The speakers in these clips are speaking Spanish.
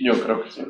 Yo creo que sí.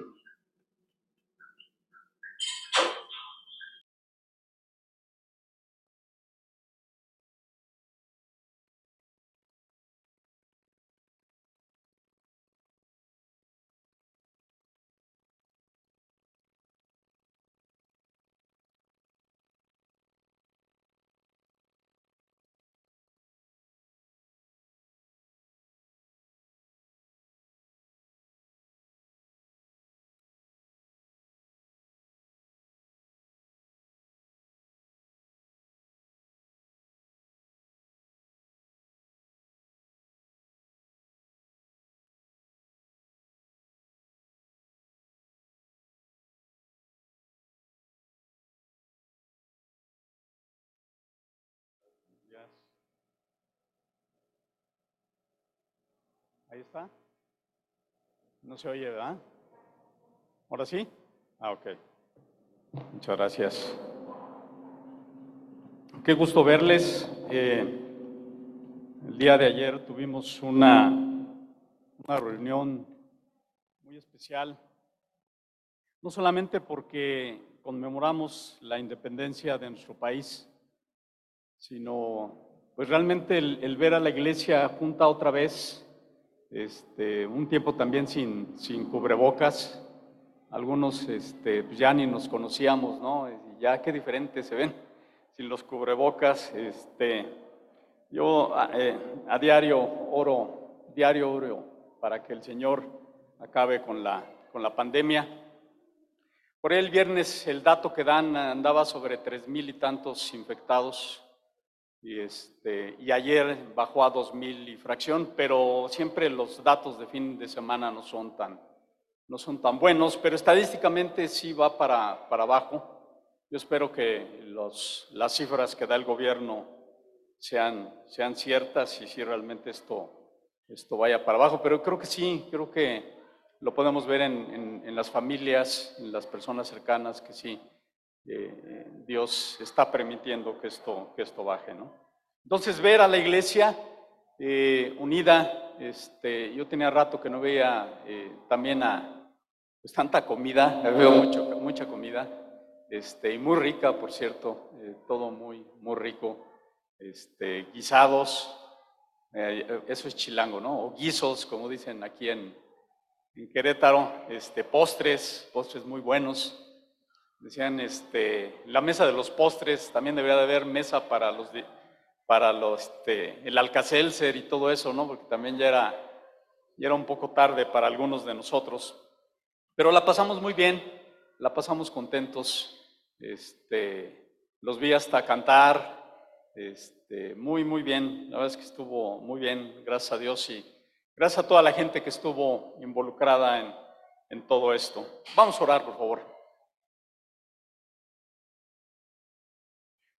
Ahí está. No se oye, ¿verdad? ¿Ahora sí? Ah, ok. Muchas gracias. Qué gusto verles. Eh, el día de ayer tuvimos una, una reunión muy especial, no solamente porque conmemoramos la independencia de nuestro país, sino pues realmente el, el ver a la iglesia junta otra vez este, un tiempo también sin, sin cubrebocas. Algunos este, pues ya ni nos conocíamos, ¿no? Ya qué diferentes se ven sin los cubrebocas. Este, yo eh, a diario oro, diario oro para que el Señor acabe con la, con la pandemia. Por el viernes el dato que dan andaba sobre tres mil y tantos infectados y, este, y ayer bajó a 2.000 y fracción, pero siempre los datos de fin de semana no son tan, no son tan buenos, pero estadísticamente sí va para, para abajo. Yo espero que los, las cifras que da el gobierno sean, sean ciertas y si realmente esto, esto vaya para abajo, pero creo que sí, creo que lo podemos ver en, en, en las familias, en las personas cercanas, que sí, eh, Dios está permitiendo que esto, que esto baje. ¿no? Entonces, ver a la iglesia eh, unida, este, yo tenía rato que no veía eh, también a pues, tanta comida, veo mucho, mucha comida, este, y muy rica, por cierto, todo muy, muy rico, este, guisados, eso es chilango, ¿no? O guisos, como dicen aquí en, en Querétaro, este, postres, postres muy buenos. Decían, este, la mesa de los postres, también debería de haber mesa para los, para los, este, el alcacelser y todo eso, ¿no? Porque también ya era, ya era un poco tarde para algunos de nosotros. Pero la pasamos muy bien, la pasamos contentos, este, los vi hasta cantar, este, muy, muy bien, la verdad es que estuvo muy bien, gracias a Dios y gracias a toda la gente que estuvo involucrada en, en todo esto. Vamos a orar, por favor.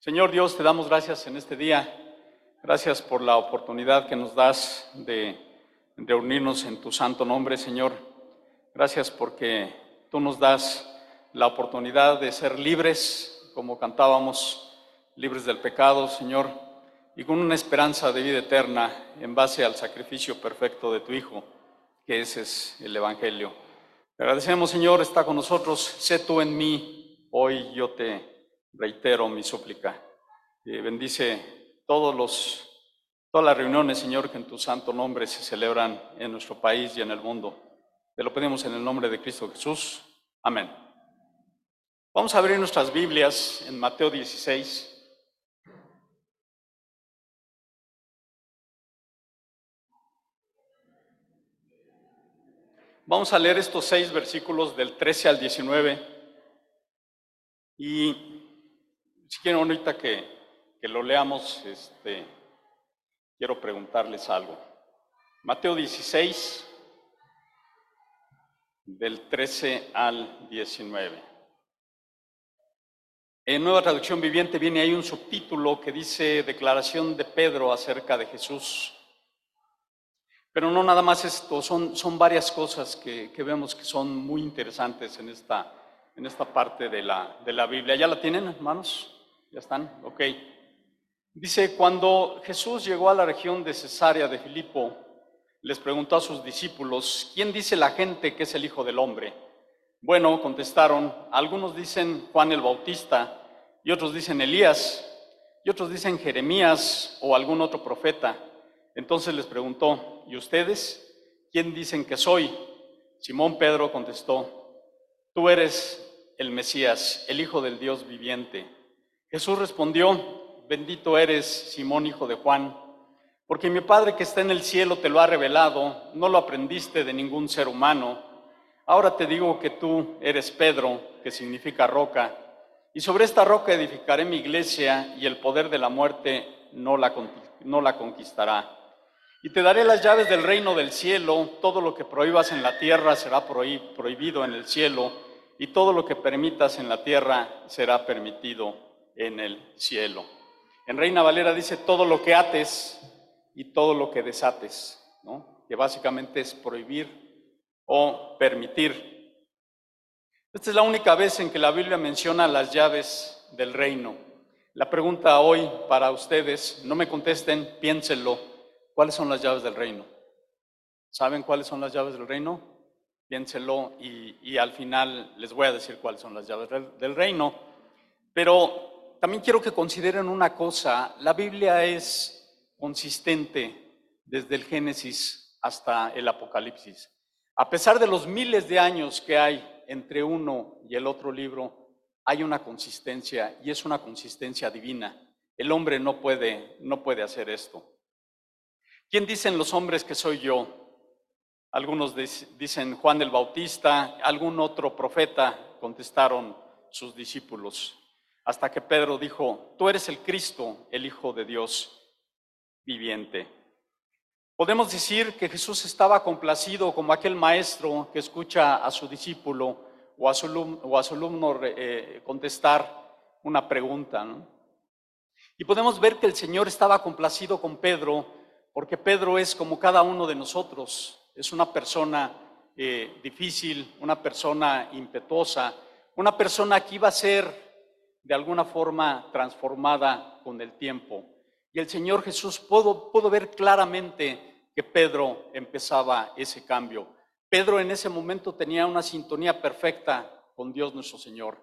Señor Dios, te damos gracias en este día. Gracias por la oportunidad que nos das de reunirnos en tu santo nombre, Señor. Gracias porque tú nos das la oportunidad de ser libres, como cantábamos, libres del pecado, Señor, y con una esperanza de vida eterna en base al sacrificio perfecto de tu Hijo, que ese es el Evangelio. Te agradecemos, Señor, está con nosotros. Sé tú en mí. Hoy yo te reitero mi súplica. bendice todos los, todas las reuniones, Señor, que en tu santo nombre se celebran en nuestro país y en el mundo. Te lo pedimos en el nombre de Cristo Jesús. Amén. Vamos a abrir nuestras Biblias en Mateo 16. Vamos a leer estos seis versículos del 13 al 19. Y si quieren ahorita que, que lo leamos, este, quiero preguntarles algo. Mateo 16, del 13 al 19. En Nueva Traducción Viviente viene ahí un subtítulo que dice Declaración de Pedro acerca de Jesús. Pero no nada más esto, son, son varias cosas que, que vemos que son muy interesantes en esta, en esta parte de la, de la Biblia. ¿Ya la tienen, hermanos? ¿Ya están? Ok. Dice, cuando Jesús llegó a la región de Cesarea de Filipo, les preguntó a sus discípulos, ¿quién dice la gente que es el Hijo del Hombre? Bueno, contestaron, algunos dicen Juan el Bautista, y otros dicen Elías, y otros dicen Jeremías o algún otro profeta. Entonces les preguntó, ¿y ustedes? ¿Quién dicen que soy? Simón Pedro contestó, tú eres el Mesías, el Hijo del Dios viviente. Jesús respondió, bendito eres, Simón, hijo de Juan, porque mi Padre que está en el cielo te lo ha revelado, no lo aprendiste de ningún ser humano. Ahora te digo que tú eres Pedro, que significa roca, y sobre esta roca edificaré mi iglesia y el poder de la muerte no la, no la conquistará. Y te daré las llaves del reino del cielo, todo lo que prohíbas en la tierra será prohibido en el cielo, y todo lo que permitas en la tierra será permitido en el cielo. En Reina Valera dice todo lo que ates y todo lo que desates, que básicamente es prohibir o permitir. Esta es la única vez en que la Biblia menciona las llaves del reino. La pregunta hoy para ustedes, no me contesten, piénsenlo. ¿Cuáles son las llaves del reino? ¿Saben cuáles son las llaves del reino? Piénsenlo y, al final les voy a decir cuáles son las llaves del, reino. Pero también quiero que consideren una cosa, la Biblia es consistente desde el Génesis hasta el Apocalipsis. A pesar de los miles de años que hay entre uno y el otro libro, hay una consistencia y es una consistencia divina. El hombre no puede, no puede hacer esto. ¿Quién dicen los hombres que soy yo? Algunos dicen Juan el Bautista, algún otro profeta, contestaron sus discípulos, hasta que Pedro dijo, tú eres el Cristo, el Hijo de Dios viviente. Podemos decir que Jesús estaba complacido como aquel maestro que escucha a su discípulo o a su, alumno, eh, contestar una pregunta. Y podemos ver que el Señor estaba complacido con Pedro porque Pedro es como cada uno de nosotros, es una persona eh, difícil, una persona impetuosa, una persona que iba a ser de alguna forma transformada con el tiempo. Y el Señor Jesús pudo, pudo ver claramente que Pedro empezaba ese cambio. Pedro en ese momento tenía una sintonía perfecta con Dios nuestro Señor.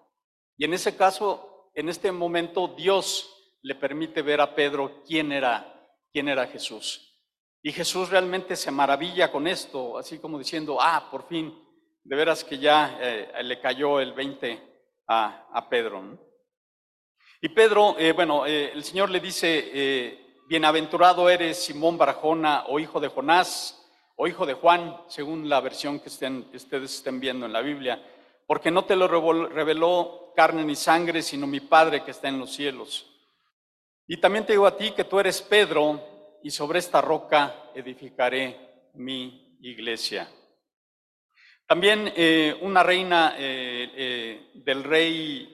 Y en ese caso, en este momento, Dios le permite ver a Pedro quién era quién era Jesús. Y Jesús realmente se maravilla con esto, así como diciendo, ah, por fin, de veras que ya eh, le cayó el 20 a, Pedro. Y Pedro, eh, bueno, eh, el Señor le dice, bienaventurado eres Simón Barjona, o hijo de Jonás, o hijo de Juan, según la versión que ustedes estén viendo en la Biblia, porque no te lo reveló carne ni sangre, sino mi Padre que está en los cielos. Y también te digo a ti que tú eres Pedro y sobre esta roca edificaré mi iglesia. También eh, una reina eh, eh, del rey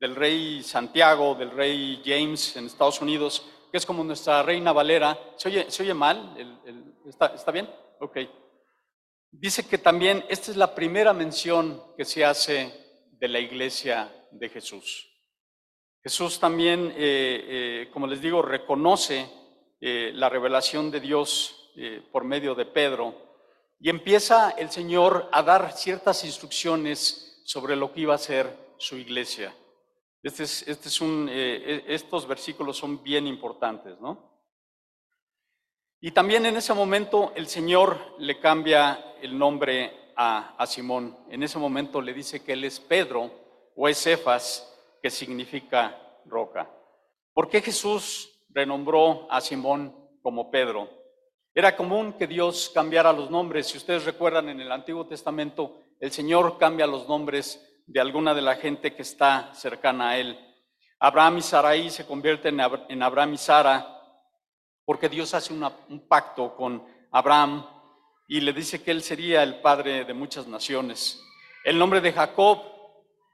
del rey Santiago, del rey James en Estados Unidos, que es como nuestra reina Valera. ¿Se oye, ¿se oye mal? ¿está, ¿Está bien? Ok. Dice que también esta es la primera mención que se hace de la iglesia de Jesús. Jesús también, eh, eh, como les digo, reconoce eh, la revelación de Dios por medio de Pedro y empieza el Señor a dar ciertas instrucciones sobre lo que iba a ser su iglesia. Este es, este es un, estos versículos son bien importantes, ¿no? Y también en ese momento el Señor le cambia el nombre a, a Simón. En ese momento le dice que él es Pedro o es Cefas, que significa roca. ¿Por qué Jesús renombró a Simón como Pedro? Era común que Dios cambiara los nombres. Si ustedes recuerdan en el Antiguo Testamento, el Señor cambia los nombres de alguna de la gente que está cercana a Él. Abraham y Sarai se convierten en Abraham y Sara porque Dios hace un pacto con Abraham y le dice que él sería el padre de muchas naciones. El nombre de Jacob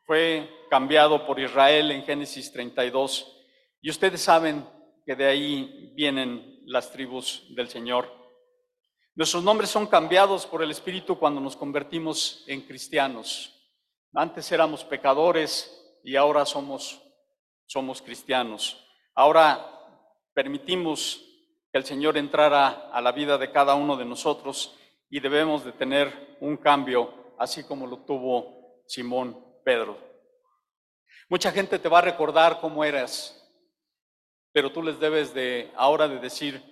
fue cambiado por Israel en Génesis 32. Y ustedes saben que de ahí vienen las tribus del Señor. Nuestros nombres son cambiados por el Espíritu cuando nos convertimos en cristianos. Antes éramos pecadores y ahora somos, somos cristianos. Ahora permitimos que el Señor entrara a la vida de cada uno de nosotros y debemos de tener un cambio, así como lo tuvo Simón Pedro. Mucha gente te va a recordar cómo eras, pero tú les debes de ahora de decir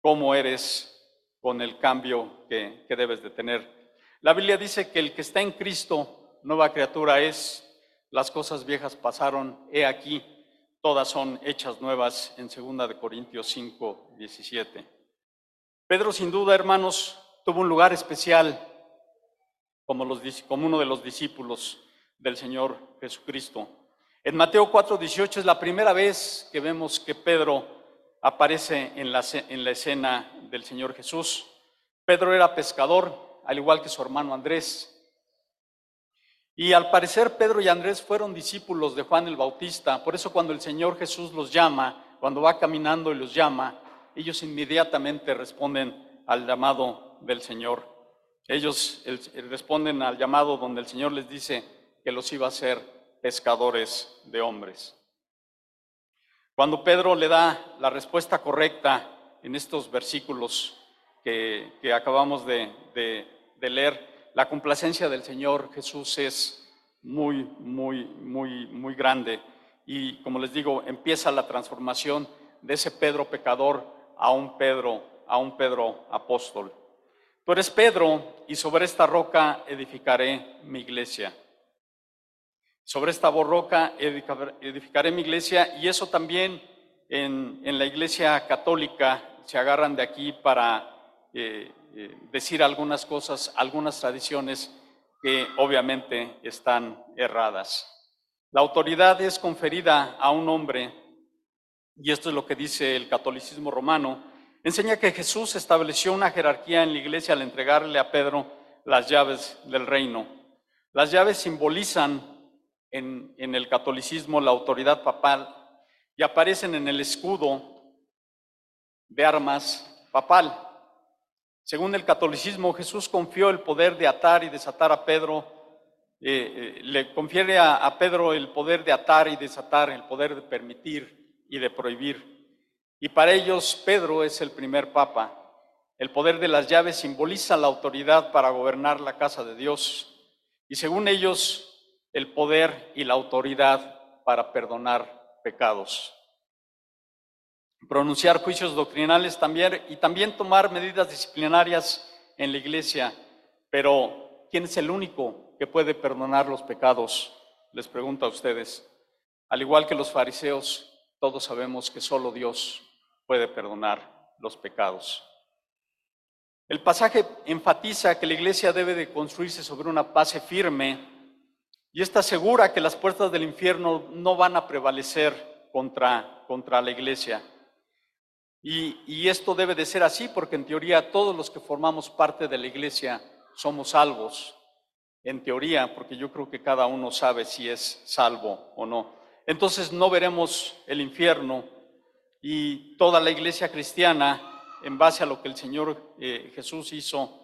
cómo eres con el cambio que, que debes de tener. La Biblia dice que el que está en Cristo, nueva criatura es, las cosas viejas pasaron, he aquí, todas son hechas nuevas en 2 de Corintios 5, 17. Pedro sin duda, hermanos, tuvo un lugar especial como, los, como uno de los discípulos del Señor Jesucristo. En Mateo 4, 18 es la primera vez que vemos que Pedro aparece en la, en la escena del Señor Jesús. Pedro era pescador, al igual que su hermano Andrés. Y al parecer Pedro y Andrés fueron discípulos de Juan el Bautista, por eso cuando el Señor Jesús los llama, cuando va caminando y los llama, ellos inmediatamente responden al llamado del Señor. Ellos responden al llamado donde el Señor les dice que los iba a hacer pescadores de hombres. Cuando Pedro le da la respuesta correcta en estos versículos que, acabamos de, de leer, la complacencia del Señor Jesús es muy, muy, muy, muy grande. Y como les digo, empieza la transformación de ese Pedro pecador a un Pedro, a un Pedro apóstol. Tú eres Pedro y sobre esta roca edificaré mi iglesia. Sobre esta roca edificaré mi iglesia y eso también en, la iglesia católica se agarran de aquí para eh, eh, decir algunas cosas, algunas tradiciones que obviamente están erradas. La autoridad es conferida a un hombre, y esto es lo que dice el catolicismo romano, Enseña que Jesús estableció una jerarquía en la iglesia al entregarle a Pedro las llaves del reino. Las llaves simbolizan en, el catolicismo la autoridad papal y aparecen en el escudo de armas papal. Según el catolicismo, Jesús confió el poder de atar y desatar a Pedro, eh, eh, le confiere a Pedro el poder de atar y desatar, el poder de permitir y de prohibir. Y para ellos Pedro es el primer papa. El poder de las llaves simboliza la autoridad para gobernar la casa de Dios y según ellos el poder y la autoridad para perdonar pecados. Pronunciar juicios doctrinales también y también tomar medidas disciplinarias en la iglesia. Pero ¿quién es el único que puede perdonar los pecados? Les pregunto a ustedes. Al igual que los fariseos, todos sabemos que solo Dios puede perdonar los pecados. El pasaje enfatiza que la iglesia debe de construirse sobre una base firme y está segura que las puertas del infierno no van a prevalecer contra, contra la iglesia. Y, esto debe de ser así porque en teoría todos los que formamos parte de la iglesia somos salvos. En teoría, porque yo creo que cada uno sabe si es salvo o no. Entonces no veremos el infierno y toda la iglesia cristiana, en base a lo que el Señor eh, Jesús hizo,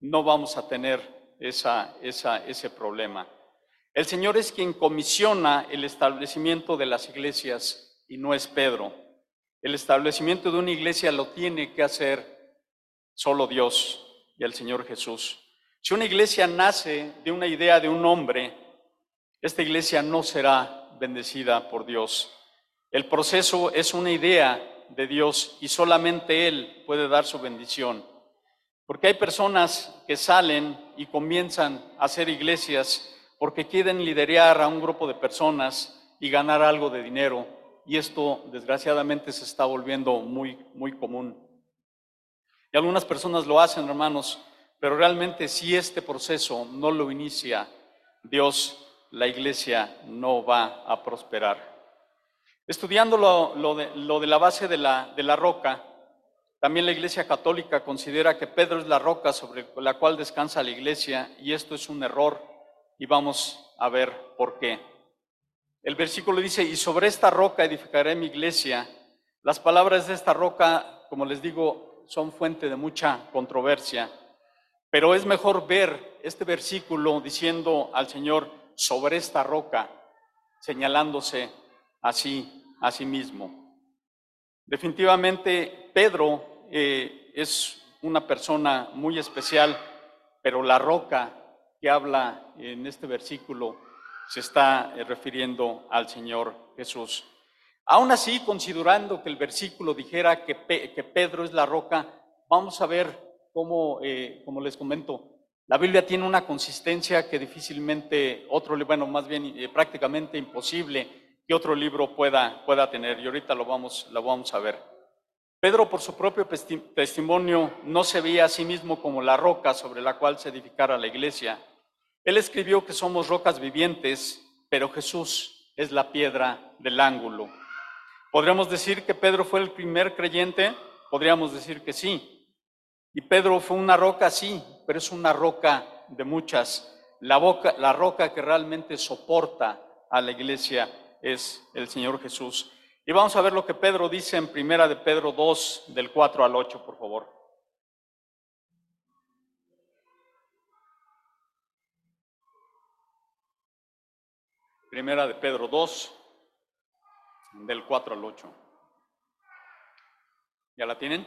no vamos a tener esa, ese problema. El Señor es quien comisiona el establecimiento de las iglesias y no es Pedro. El establecimiento de una iglesia lo tiene que hacer solo Dios y el Señor Jesús. Si una iglesia nace de una idea de un hombre, esta iglesia no será bendecida por Dios. El proceso es una idea de Dios y solamente Él puede dar su bendición. Porque hay personas que salen y comienzan a hacer iglesias porque quieren liderar a un grupo de personas y ganar algo de dinero. Y esto desgraciadamente se está volviendo muy, muy común. Y algunas personas lo hacen, hermanos, pero realmente si este proceso no lo inicia Dios, la iglesia no va a prosperar. Estudiando lo, de, la base de la, de la roca, también la Iglesia Católica considera que Pedro es la roca sobre la cual descansa la Iglesia y esto es un error y vamos a ver por qué. El versículo dice, y sobre esta roca edificaré mi iglesia. Las palabras de esta roca, como les digo, son fuente de mucha controversia, pero es mejor ver este versículo diciendo al Señor, sobre esta roca, señalándose así a sí mismo. Definitivamente Pedro eh, es una persona muy especial, pero la roca que habla en este versículo se está eh, refiriendo al Señor Jesús. Aún así, considerando que el versículo dijera que, que Pedro es la roca, vamos a ver cómo, eh, les comento, la Biblia tiene una consistencia que difícilmente otro, bueno, más bien eh, prácticamente imposible que otro libro pueda, pueda tener. Y ahorita lo vamos, lo vamos a ver. Pedro, por su propio testimonio, no se veía a sí mismo como la roca sobre la cual se edificara la iglesia. Él escribió que somos rocas vivientes, pero Jesús es la piedra del ángulo. ¿Podríamos decir que Pedro fue el primer creyente? Podríamos decir que sí. Y Pedro fue una roca, sí, pero es una roca de muchas. La, boca, la roca que realmente soporta a la iglesia es el Señor Jesús. Y vamos a ver lo que Pedro dice en Primera de Pedro 2, del 4 al 8, por favor. Primera de Pedro 2, del 4 al 8. ¿Ya la tienen?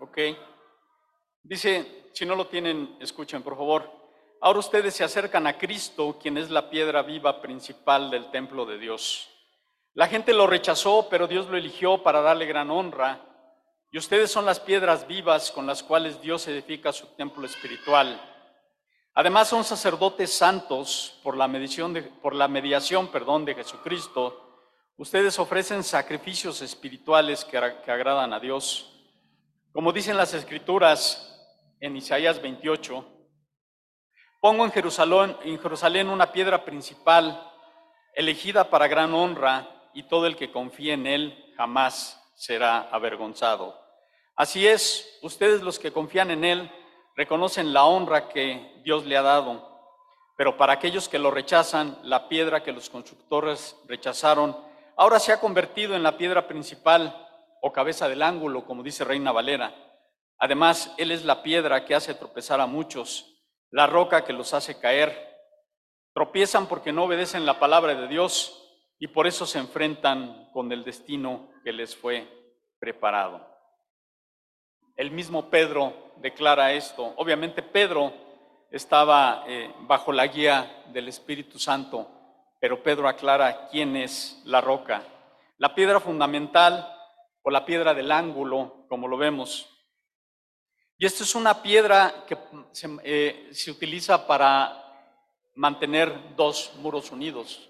Ok. Dice, si no lo tienen, escuchen por favor. Ahora ustedes se acercan a Cristo, quien es la piedra viva principal del templo de Dios. La gente lo rechazó, pero Dios lo eligió para darle gran honra. Y ustedes son las piedras vivas con las cuales Dios edifica su templo espiritual. Además son sacerdotes santos por la mediación, de, por la mediación perdón, de Jesucristo. Ustedes ofrecen sacrificios espirituales que, que agradan a Dios. Como dicen las escrituras en Isaías 28, pongo en Jerusalén una piedra principal, elegida para gran honra, y todo el que confíe en él jamás será avergonzado. Así es, ustedes los que confían en él reconocen la honra que Dios le ha dado, pero para aquellos que lo rechazan, la piedra que los constructores rechazaron, ahora se ha convertido en la piedra principal o cabeza del ángulo, como dice Reina Valera. Además, Él es la piedra que hace tropezar a muchos, la roca que los hace caer. Tropiezan porque no obedecen la palabra de Dios y por eso se enfrentan con el destino que les fue preparado. El mismo Pedro declara esto. Obviamente Pedro estaba eh, bajo la guía del Espíritu Santo, pero Pedro aclara quién es la roca. La piedra fundamental o la piedra del ángulo, como lo vemos. Y esta es una piedra que se, eh, se utiliza para mantener dos muros unidos.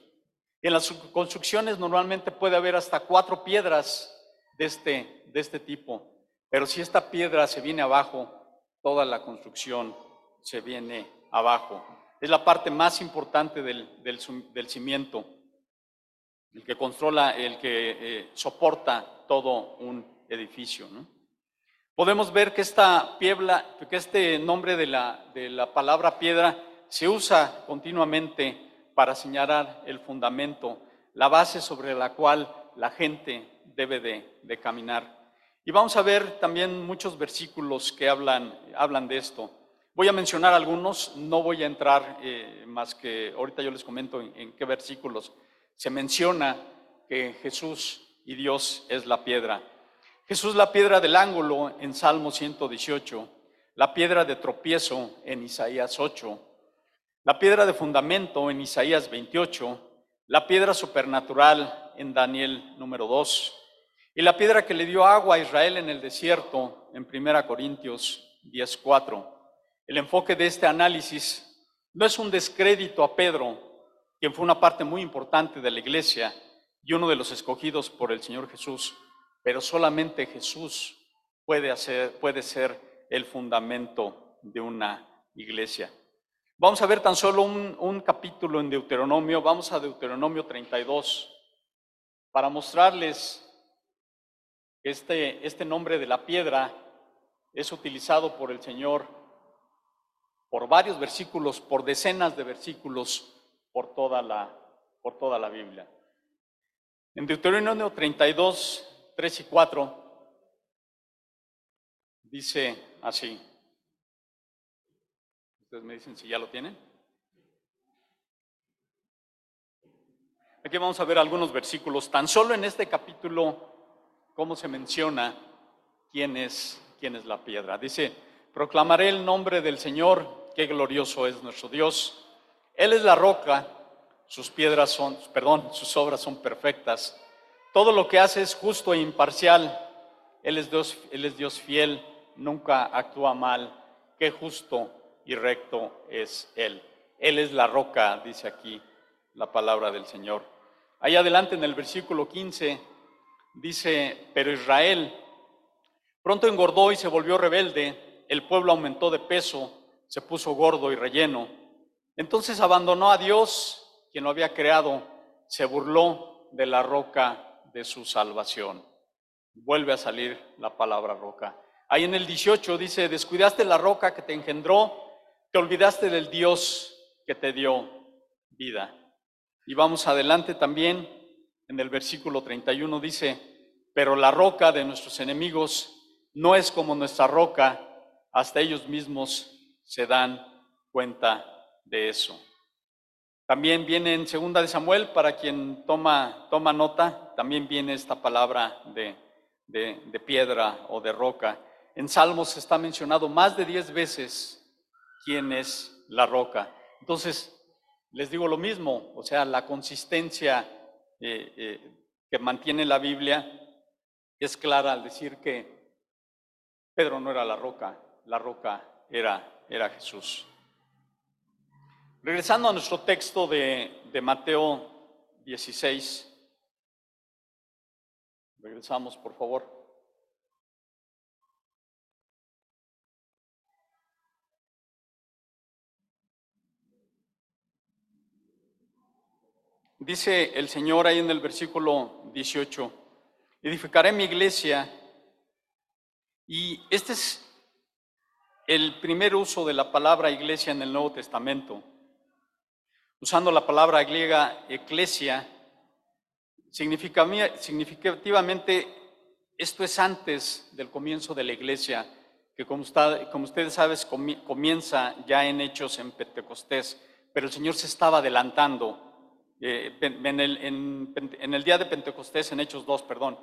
En las construcciones normalmente puede haber hasta cuatro piedras de este, de este tipo, pero si esta piedra se viene abajo, toda la construcción se viene abajo. Es la parte más importante del, del, del cimiento el que controla, el que eh, soporta todo un edificio. Podemos ver que, esta piedra, que este nombre de la, de la palabra piedra se usa continuamente para señalar el fundamento, la base sobre la cual la gente debe de, de caminar. Y vamos a ver también muchos versículos que hablan, hablan de esto. Voy a mencionar algunos, no voy a entrar eh, más que ahorita yo les comento en qué versículos. Se menciona que Jesús y Dios es la piedra. Jesús la piedra del ángulo en Salmo 118, la piedra de tropiezo en Isaías 8, la piedra de fundamento en Isaías 28, la piedra supernatural en Daniel número 2, y la piedra que le dio agua a Israel en el desierto en 1 Corintios 10.4. El enfoque de este análisis no es un descrédito a Pedro, quien fue una parte muy importante de la iglesia y uno de los escogidos por el Señor Jesús, pero solamente Jesús puede, hacer, puede ser el fundamento de una iglesia. Vamos a ver tan solo un, un capítulo en Deuteronomio, vamos a Deuteronomio 32, para mostrarles este, este nombre de la piedra es utilizado por el Señor por varios versículos, por decenas de versículos por toda la, por toda la Biblia. En Deuteronomio 32, 3 y 4 dice así. Ustedes me dicen si ya lo tienen. Aquí vamos a ver algunos versículos, tan solo en este capítulo, cómo se menciona quién es, quién es la piedra. Dice, proclamaré el nombre del Señor, qué glorioso es nuestro Dios. Él es la roca, sus piedras son, perdón, sus obras son perfectas. Todo lo que hace es justo e imparcial. Él es Dios, él es Dios fiel, nunca actúa mal. Qué justo y recto es Él. Él es la roca, dice aquí la palabra del Señor. Ahí adelante en el versículo 15 dice, pero Israel pronto engordó y se volvió rebelde, el pueblo aumentó de peso, se puso gordo y relleno. Entonces abandonó a Dios, quien lo había creado, se burló de la roca de su salvación. Vuelve a salir la palabra roca. Ahí en el 18 dice, descuidaste la roca que te engendró, te olvidaste del Dios que te dio vida. Y vamos adelante también, en el versículo 31 dice, pero la roca de nuestros enemigos no es como nuestra roca, hasta ellos mismos se dan cuenta de eso. También viene en segunda de Samuel, para quien toma, toma nota, también viene esta palabra de, de, piedra o de roca. En Salmos está mencionado más de diez veces quién es la roca. Entonces, les digo lo mismo, o sea, la consistencia eh, eh, que mantiene la Biblia es clara al decir que Pedro no era la roca, la roca era, era Jesús. Regresando a nuestro texto de, de Mateo 16, regresamos por favor. Dice el Señor ahí en el versículo 18, edificaré mi iglesia y este es el primer uso de la palabra iglesia en el Nuevo Testamento. Usando la palabra griega eclesia, significativamente esto es antes del comienzo de la iglesia, que como, como ustedes saben comienza ya en Hechos en Pentecostés, pero el Señor se estaba adelantando eh, en, el, día de Pentecostés, en Hechos 2, perdón.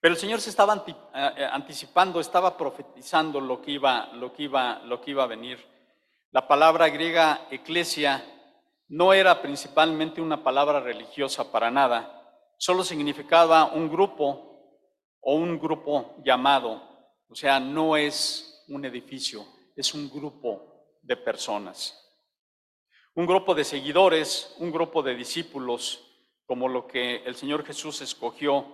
Pero el Señor se estaba eh, anticipando, estaba profetizando lo que, iba, lo, que iba, lo que iba a venir. La palabra griega eclesia no era principalmente una palabra religiosa para nada, solo significaba un grupo o un grupo llamado, o sea, no es un edificio, es un grupo de personas un grupo de seguidores, un grupo de discípulos, como lo que el Señor Jesús escogió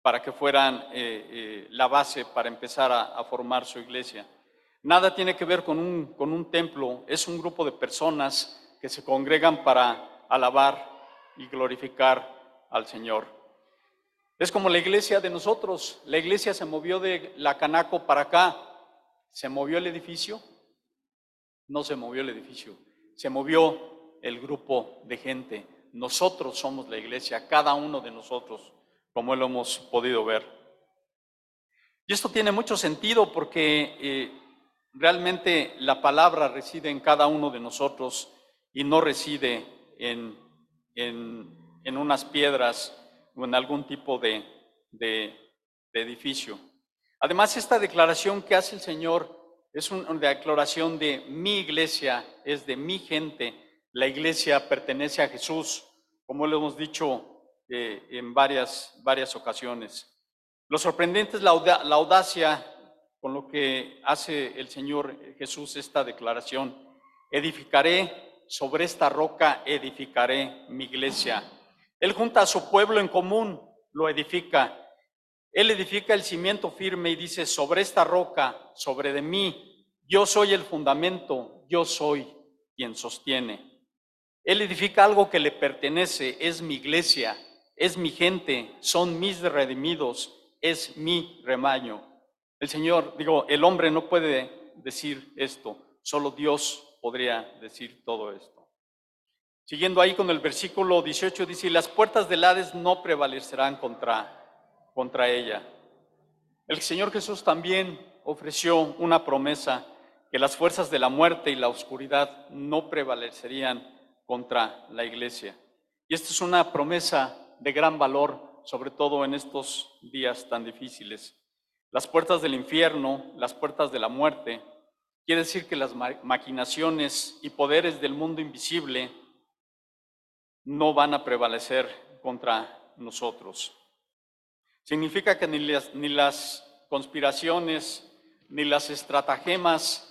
para que fueran eh, eh, la base para empezar a, formar su iglesia. Nada tiene que ver con un, con un templo, es un grupo de personas que se congregan para alabar y glorificar al Señor. Es como la iglesia de nosotros, la iglesia se movió de la Canaco para acá, se movió el edificio, no se movió el edificio, se movió el grupo de gente. Nosotros somos la iglesia, cada uno de nosotros, como lo hemos podido ver. Y esto tiene mucho sentido porque eh, realmente la palabra reside en cada uno de nosotros y no reside en, en, unas piedras o en algún tipo de, de edificio. Además, esta declaración que hace el Señor es una declaración de mi iglesia, es de mi gente. La iglesia pertenece a Jesús, como lo hemos dicho eh, en varias, varias ocasiones. Lo sorprendente es la, la audacia con lo que hace el Señor Jesús esta declaración. Edificaré sobre esta roca, edificaré mi iglesia. Él junta a su pueblo en común, lo edifica. Él edifica el cimiento firme y dice, sobre esta roca, sobre de mí, yo soy el fundamento, yo soy quien sostiene. Él edifica algo que le pertenece, es mi iglesia, es mi gente, son mis redimidos, es mi remaño. El Señor, digo, el hombre no puede decir esto, solo Dios podría decir todo esto. Siguiendo ahí con el versículo 18 dice, las puertas del Hades no prevalecerán contra contra ella. El Señor Jesús también ofreció una promesa que las fuerzas de la muerte y la oscuridad no prevalecerían contra la iglesia. Y esta es una promesa de gran valor, sobre todo en estos días tan difíciles. Las puertas del infierno, las puertas de la muerte, quiere decir que las maquinaciones y poderes del mundo invisible no van a prevalecer contra nosotros. Significa que ni las, ni las conspiraciones, ni las estratagemas,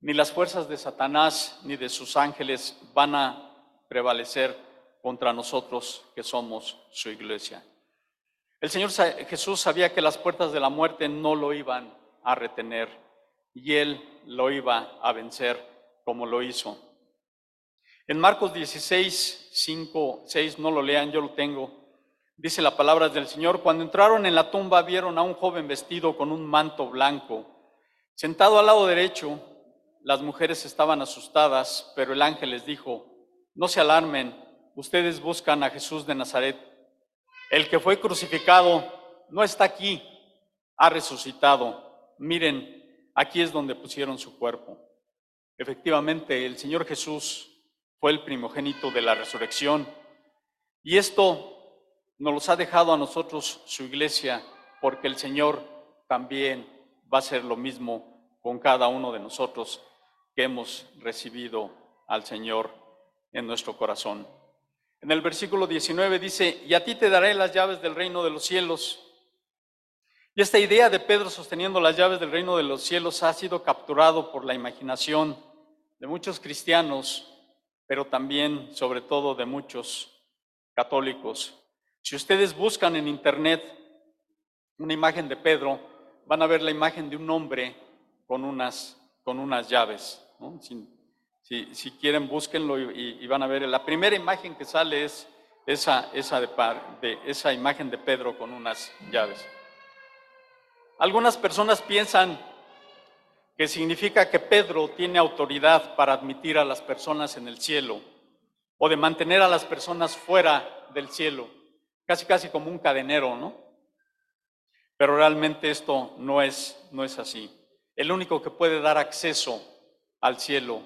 ni las fuerzas de Satanás, ni de sus ángeles van a prevalecer contra nosotros que somos su iglesia. El Señor Jesús sabía que las puertas de la muerte no lo iban a retener y Él lo iba a vencer como lo hizo. En Marcos 16, 5, 6, no lo lean, yo lo tengo. Dice la palabra del Señor, cuando entraron en la tumba vieron a un joven vestido con un manto blanco. Sentado al lado derecho, las mujeres estaban asustadas, pero el ángel les dijo, no se alarmen, ustedes buscan a Jesús de Nazaret. El que fue crucificado no está aquí, ha resucitado. Miren, aquí es donde pusieron su cuerpo. Efectivamente, el Señor Jesús fue el primogénito de la resurrección. Y esto nos los ha dejado a nosotros su iglesia, porque el Señor también va a hacer lo mismo con cada uno de nosotros que hemos recibido al Señor en nuestro corazón. En el versículo 19 dice, y a ti te daré las llaves del reino de los cielos. Y esta idea de Pedro sosteniendo las llaves del reino de los cielos ha sido capturado por la imaginación de muchos cristianos, pero también, sobre todo, de muchos católicos. Si ustedes buscan en internet una imagen de Pedro, van a ver la imagen de un hombre con unas, con unas llaves. Si, quieren, búsquenlo y, van a ver. La primera imagen que sale es esa, esa, de, de, esa imagen de Pedro con unas llaves. Algunas personas piensan que significa que Pedro tiene autoridad para admitir a las personas en el cielo o de mantener a las personas fuera del cielo, casi casi como un cadenero, ¿no? Pero realmente esto no es, no es así. El único que puede dar acceso al cielo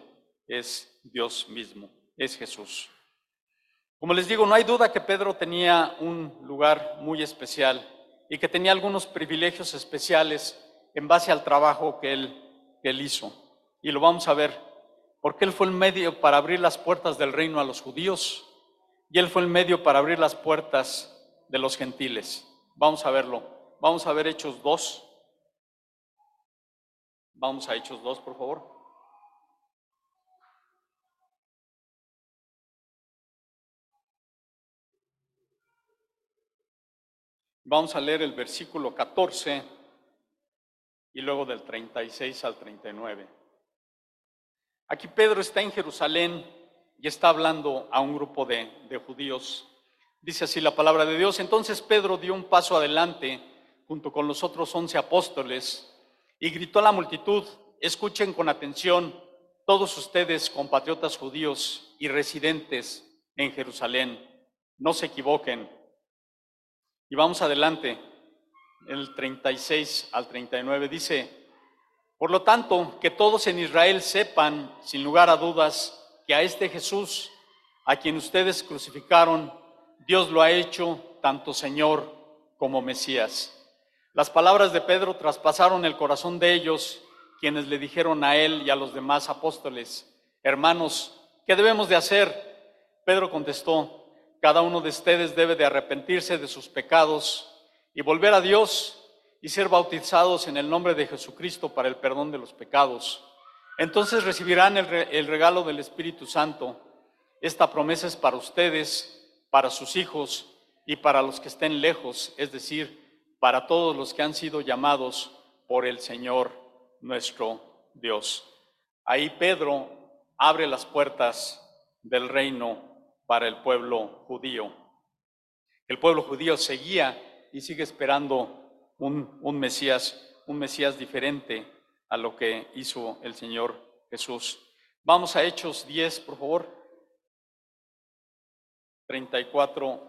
es Dios mismo, es Jesús. Como les digo, no hay duda que Pedro tenía un lugar muy especial y que tenía algunos privilegios especiales en base al trabajo que él, que él hizo. Y lo vamos a ver, porque él fue el medio para abrir las puertas del reino a los judíos y él fue el medio para abrir las puertas de los gentiles. Vamos a verlo. Vamos a ver Hechos 2. Vamos a Hechos 2, por favor. Vamos a leer el versículo 14 y luego del 36 al 39. Aquí Pedro está en Jerusalén y está hablando a un grupo de, de, judíos. Dice así la palabra de Dios. Entonces Pedro dio un paso adelante junto con los otros once apóstoles y gritó a la multitud, escuchen con atención todos ustedes, compatriotas judíos y residentes en Jerusalén, no se equivoquen y vamos adelante, el 36 al 39 dice, por lo tanto, que todos en Israel sepan, sin lugar a dudas, que a este Jesús, a quien ustedes crucificaron, Dios lo ha hecho tanto Señor como Mesías. Las palabras de Pedro traspasaron el corazón de ellos, quienes le dijeron a él y a los demás apóstoles, hermanos, ¿qué debemos de hacer? Pedro contestó, cada uno de ustedes debe de arrepentirse de sus pecados y volver a Dios y ser bautizados en el nombre de Jesucristo para el perdón de los pecados. Entonces recibirán el, regalo del Espíritu Santo. Esta promesa es para ustedes, para sus hijos y para los que estén lejos, es decir, para todos los que han sido llamados por el Señor nuestro Dios. Ahí Pedro abre las puertas del reino para el pueblo judío. El pueblo judío seguía y sigue esperando un, un, Mesías, un Mesías diferente a lo que hizo el Señor Jesús. Vamos a Hechos 10, por favor. 34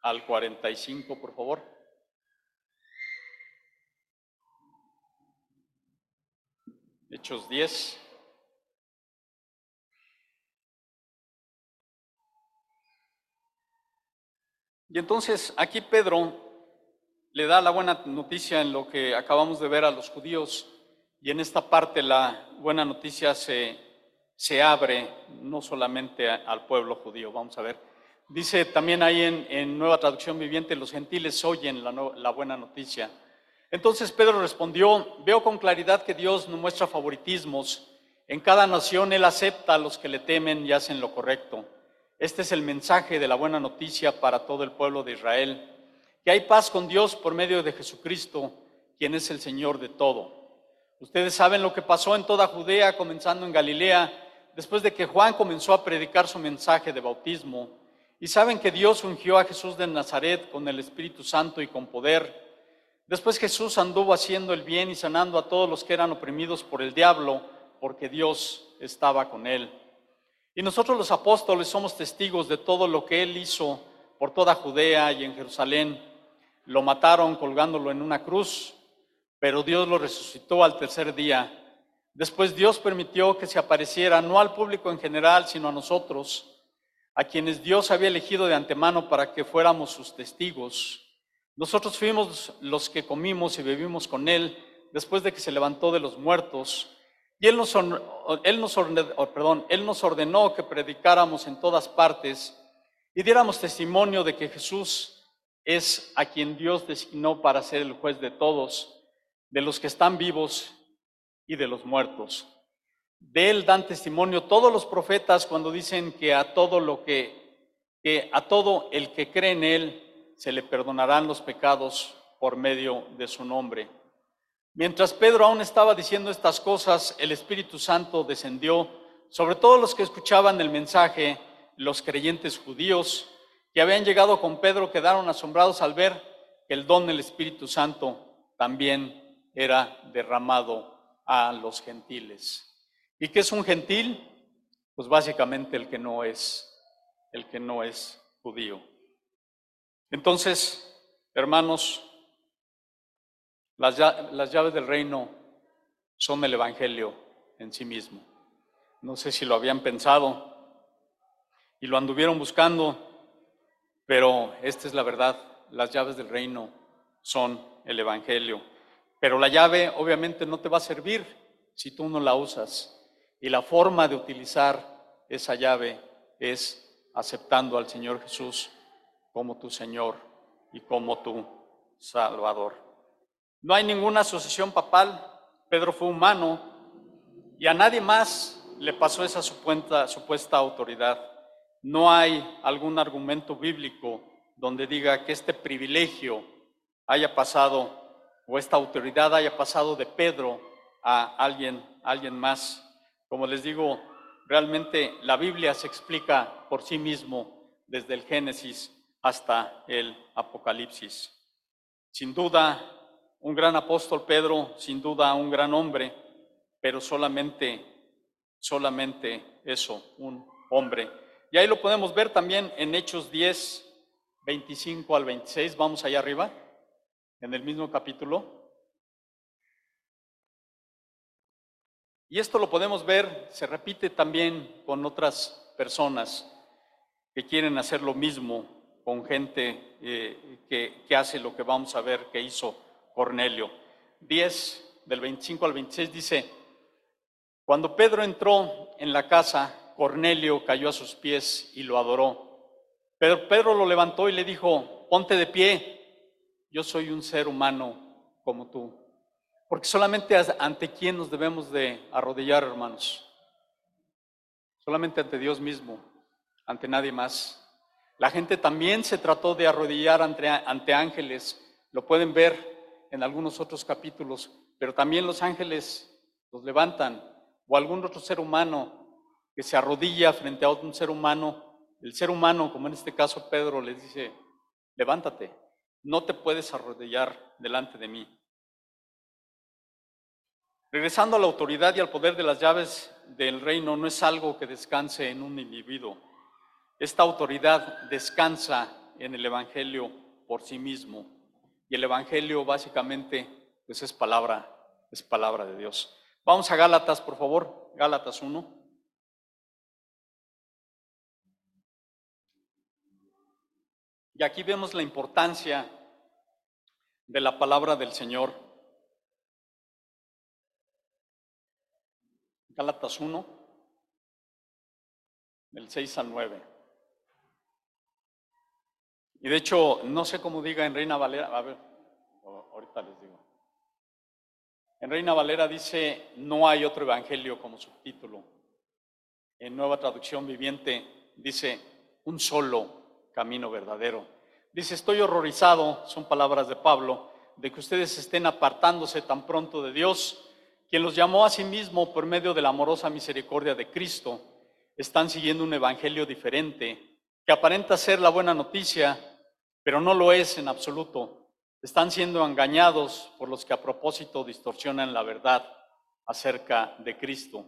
al 45, por favor. Hechos 10. Y entonces aquí Pedro le da la buena noticia en lo que acabamos de ver a los judíos y en esta parte la buena noticia se, se abre no solamente al pueblo judío. Vamos a ver Dice también ahí en, Nueva Traducción Viviente, los gentiles oyen la, la buena noticia. Entonces Pedro respondió, veo con claridad que Dios no muestra favoritismos. En cada nación Él acepta a los que le temen y hacen lo correcto. Este es el mensaje de la buena noticia para todo el pueblo de Israel, que hay paz con Dios por medio de Jesucristo, quien es el Señor de todo. Ustedes saben lo que pasó en toda Judea, comenzando en Galilea, después de que Juan comenzó a predicar su mensaje de bautismo. Y saben que Dios ungió a Jesús de Nazaret con el Espíritu Santo y con poder. Después Jesús anduvo haciendo el bien y sanando a todos los que eran oprimidos por el diablo, porque Dios estaba con él. Y nosotros los apóstoles somos testigos de todo lo que él hizo por toda Judea y en Jerusalén. Lo mataron colgándolo en una cruz, pero Dios lo resucitó al tercer día. Después Dios permitió que se apareciera no al público en general, sino a nosotros, a quienes Dios había elegido de antemano para que fuéramos sus testigos. Nosotros fuimos los que comimos y bebimos con Él después de que se levantó de los muertos. Y Él nos, él oh, perdón, él nos ordenó que predicáramos en todas partes y diéramos testimonio de que Jesús es a quien Dios designó para ser el juez de todos, de los que están vivos y de los muertos. De él dan testimonio todos los profetas cuando dicen que a todo lo que, que a todo el que cree en él se le perdonarán los pecados por medio de su nombre. Mientras Pedro aún estaba diciendo estas cosas, el Espíritu Santo descendió sobre todos los que escuchaban el mensaje, los creyentes judíos que habían llegado con Pedro quedaron asombrados al ver que el don del Espíritu Santo también era derramado a los gentiles. ¿Y qué es un gentil? Pues básicamente el que no es, el que no es judío. Entonces, hermanos, las, las llaves del reino son el Evangelio en sí mismo. No sé si lo habían pensado y lo anduvieron buscando, pero esta es la verdad. Las llaves del reino son el Evangelio. Pero la llave obviamente no te va a servir si tú no la usas. Y la forma de utilizar esa llave es aceptando al Señor Jesús como tu Señor y como tu Salvador. No hay ninguna asociación papal. Pedro fue humano y a nadie más le pasó esa supuesta, supuesta autoridad. No hay algún argumento bíblico donde diga que este privilegio haya pasado o esta autoridad haya pasado de Pedro a alguien, alguien más. Como les digo, realmente la Biblia se explica por sí mismo desde el Génesis hasta el Apocalipsis. Sin duda, un gran apóstol Pedro, sin duda un gran hombre, pero solamente, solamente eso, un hombre. Y ahí lo podemos ver también en Hechos 10, 25 al 26. Vamos allá arriba, en el mismo capítulo. Y esto lo podemos ver, se repite también con otras personas que quieren hacer lo mismo, con gente eh, que, que hace lo que vamos a ver que hizo Cornelio. 10 del 25 al 26 dice, cuando Pedro entró en la casa, Cornelio cayó a sus pies y lo adoró. Pero Pedro lo levantó y le dijo, ponte de pie, yo soy un ser humano como tú. Porque solamente ante quién nos debemos de arrodillar, hermanos. Solamente ante Dios mismo, ante nadie más. La gente también se trató de arrodillar ante, ante ángeles. Lo pueden ver en algunos otros capítulos. Pero también los ángeles los levantan. O algún otro ser humano que se arrodilla frente a un ser humano. El ser humano, como en este caso Pedro, les dice, levántate. No te puedes arrodillar delante de mí. Regresando a la autoridad y al poder de las llaves del reino, no es algo que descanse en un individuo. Esta autoridad descansa en el Evangelio por sí mismo. Y el Evangelio básicamente pues es palabra, es palabra de Dios. Vamos a Gálatas, por favor. Gálatas 1. Y aquí vemos la importancia de la palabra del Señor. Gálatas 1, del 6 al 9. Y de hecho, no sé cómo diga en Reina Valera, a ver, ahorita les digo. En Reina Valera dice, no hay otro evangelio como subtítulo. En Nueva Traducción Viviente dice, un solo camino verdadero. Dice, estoy horrorizado, son palabras de Pablo, de que ustedes estén apartándose tan pronto de Dios, quien los llamó a sí mismo por medio de la amorosa misericordia de Cristo. Están siguiendo un evangelio diferente, que aparenta ser la buena noticia, pero no lo es en absoluto. Están siendo engañados por los que a propósito distorsionan la verdad acerca de Cristo.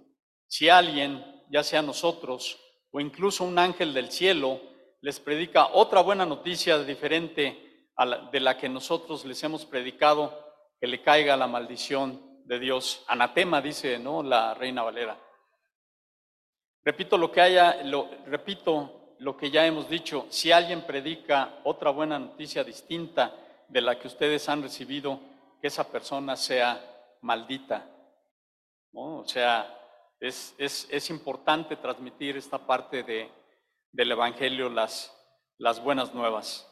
Si alguien, ya sea nosotros o incluso un ángel del cielo, les predica otra buena noticia diferente de la que nosotros les hemos predicado, que le caiga la maldición de Dios. Anatema, dice, ¿no? La Reina Valera. Repito lo que haya, lo, repito lo que ya hemos dicho. Si alguien predica otra buena noticia distinta de la que ustedes han recibido, que esa persona sea maldita. O sea, es, es, es, importante transmitir esta parte de, del Evangelio, las, las buenas nuevas.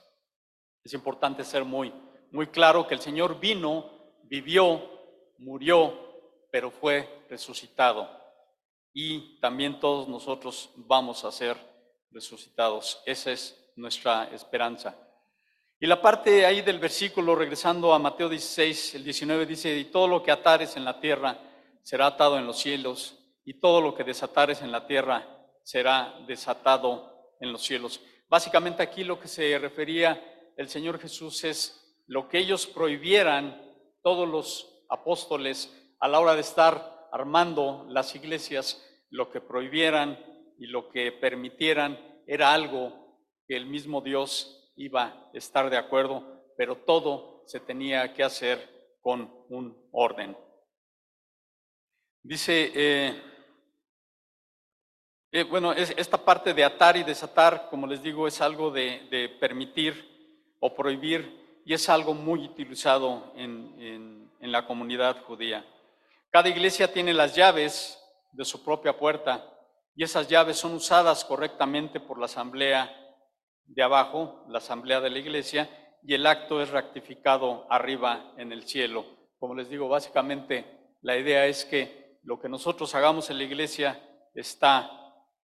Es importante ser muy, muy claro que el Señor vino, vivió, murió, pero fue resucitado. Y también todos nosotros vamos a ser resucitados. Esa es nuestra esperanza. Y la parte ahí del versículo, regresando a Mateo 16, el 19, dice, y todo lo que atares en la tierra será atado en los cielos, y todo lo que desatares en la tierra será desatado en los cielos. Básicamente aquí lo que se refería el Señor Jesús es lo que ellos prohibieran, todos los apóstoles, a la hora de estar armando las iglesias, lo que prohibieran y lo que permitieran era algo que el mismo Dios iba a estar de acuerdo, pero todo se tenía que hacer con un orden. Dice, eh, eh, bueno, es, esta parte de atar y desatar, como les digo, es algo de, permitir o prohibir y es algo muy utilizado en, en la comunidad judía. Cada iglesia tiene las llaves de su propia puerta y esas llaves son usadas correctamente por la asamblea de abajo, la asamblea de la iglesia, y el acto es rectificado arriba en el cielo. Como les digo, básicamente la idea es que lo que nosotros hagamos en la iglesia está,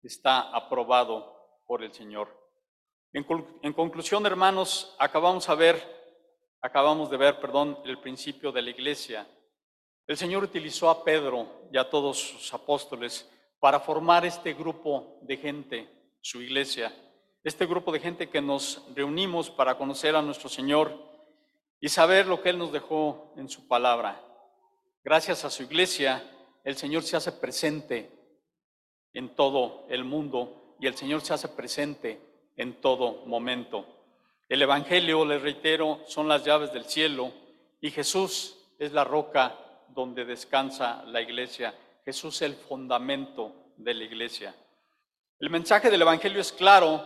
está aprobado por el Señor. En, en conclusión, hermanos, acabamos a ver, acabamos de ver, perdón, el principio de la iglesia. El Señor utilizó a Pedro y a todos sus apóstoles para formar este grupo de gente, su iglesia este grupo de gente que nos reunimos para conocer a nuestro Señor y saber lo que Él nos dejó en su palabra. Gracias a su iglesia, el Señor se hace presente en todo el mundo y el Señor se hace presente en todo momento. El Evangelio, les reitero, son las llaves del cielo y Jesús es la roca donde descansa la iglesia. Jesús es el fundamento de la iglesia. El mensaje del Evangelio es claro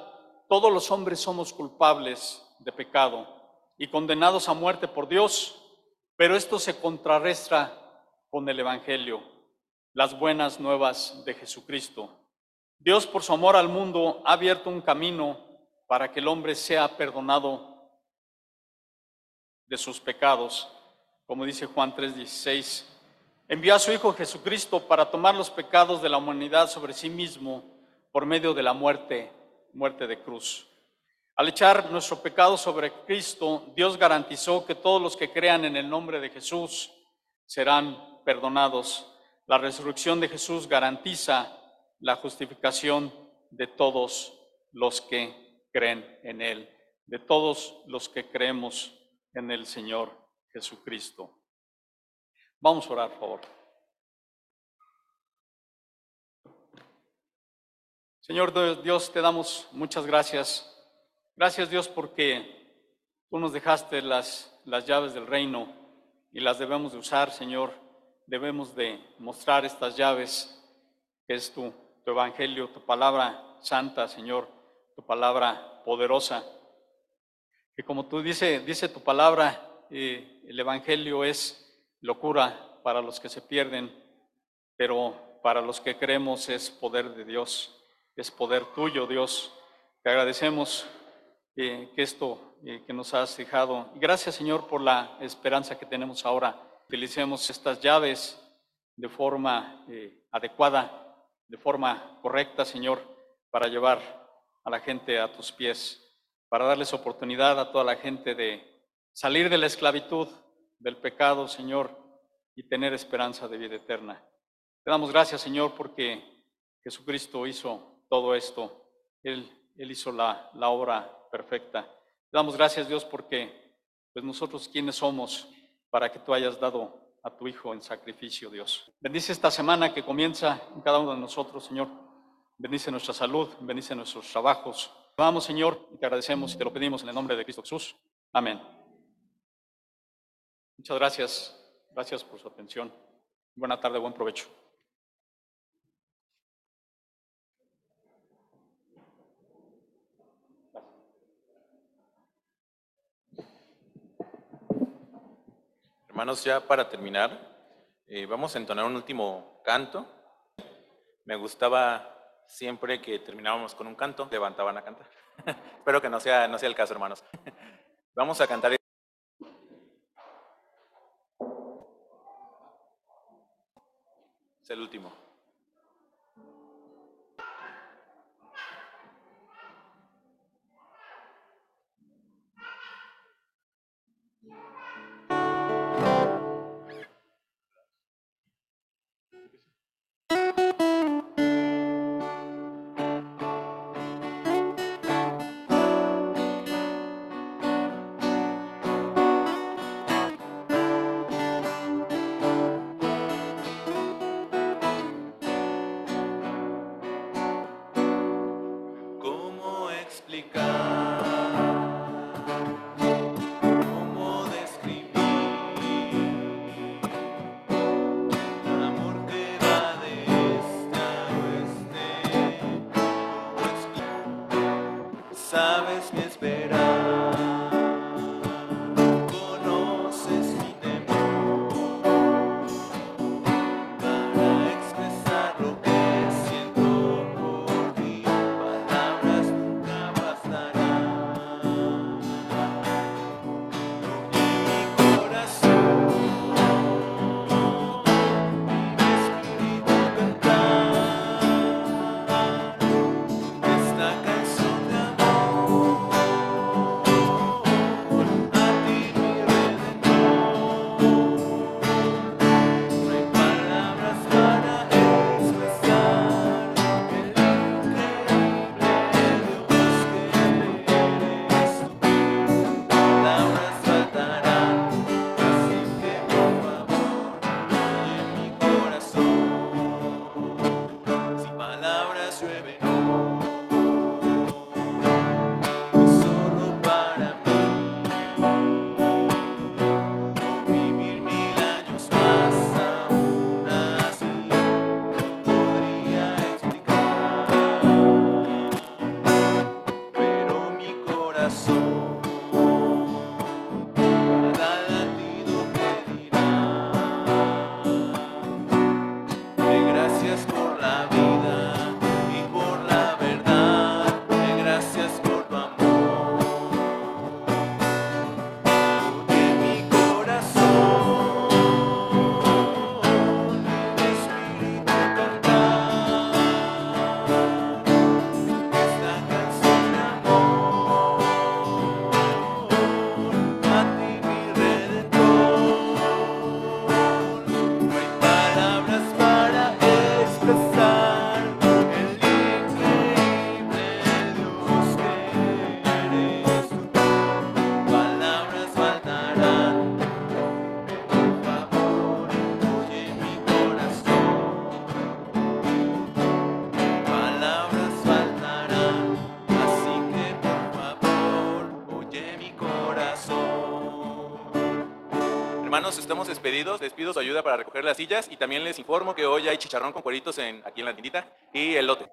todos los hombres somos culpables de pecado y condenados a muerte por Dios, pero esto se contrarresta con el Evangelio, las buenas nuevas de Jesucristo. Dios por su amor al mundo ha abierto un camino para que el hombre sea perdonado de sus pecados, como dice Juan 3:16. Envió a su Hijo Jesucristo para tomar los pecados de la humanidad sobre sí mismo por medio de la muerte muerte de cruz. Al echar nuestro pecado sobre Cristo, Dios garantizó que todos los que crean en el nombre de Jesús serán perdonados. La resurrección de Jesús garantiza la justificación de todos los que creen en Él, de todos los que creemos en el Señor Jesucristo. Vamos a orar, por favor. Señor Dios, te damos muchas gracias. Gracias Dios porque tú nos dejaste las, las llaves del reino y las debemos de usar, Señor. Debemos de mostrar estas llaves, que es tu, tu evangelio, tu palabra santa, Señor, tu palabra poderosa. que como tú dice, dice tu palabra, eh, el Evangelio es locura para los que se pierden, pero para los que creemos es poder de Dios, es poder tuyo, Dios. Te agradecemos eh, que esto eh, que nos has dejado. Gracias, Señor, por la esperanza que tenemos ahora. Utilicemos estas llaves de forma eh, adecuada, de forma correcta, Señor, para llevar a la gente a tus pies, para darles oportunidad a toda la gente de salir de la esclavitud, del pecado, Señor, y tener esperanza de vida eterna. Te damos gracias, Señor, porque Jesucristo hizo todo esto. Él, él hizo la, la obra perfecta. Te damos gracias, Dios, porque pues nosotros quiénes somos para que tú hayas dado a tu Hijo en sacrificio, Dios. Bendice esta semana que comienza en cada uno de nosotros, Señor. Bendice nuestra salud, bendice nuestros trabajos. Vamos, Señor, y te agradecemos y te lo pedimos en el nombre de Cristo Jesús. Amén. Muchas gracias. Gracias por su atención. Buena tarde, buen provecho. Hermanos, ya para terminar, eh, vamos a entonar un último canto. Me gustaba siempre que terminábamos con un canto, levantaban a cantar. Espero que no sea, no sea el caso, hermanos. vamos a cantar. Es el último. Sabes mi esperar, Despedidos. Les pido su ayuda para recoger las sillas y también les informo que hoy hay chicharrón con cueritos en, aquí en la tiendita y elote.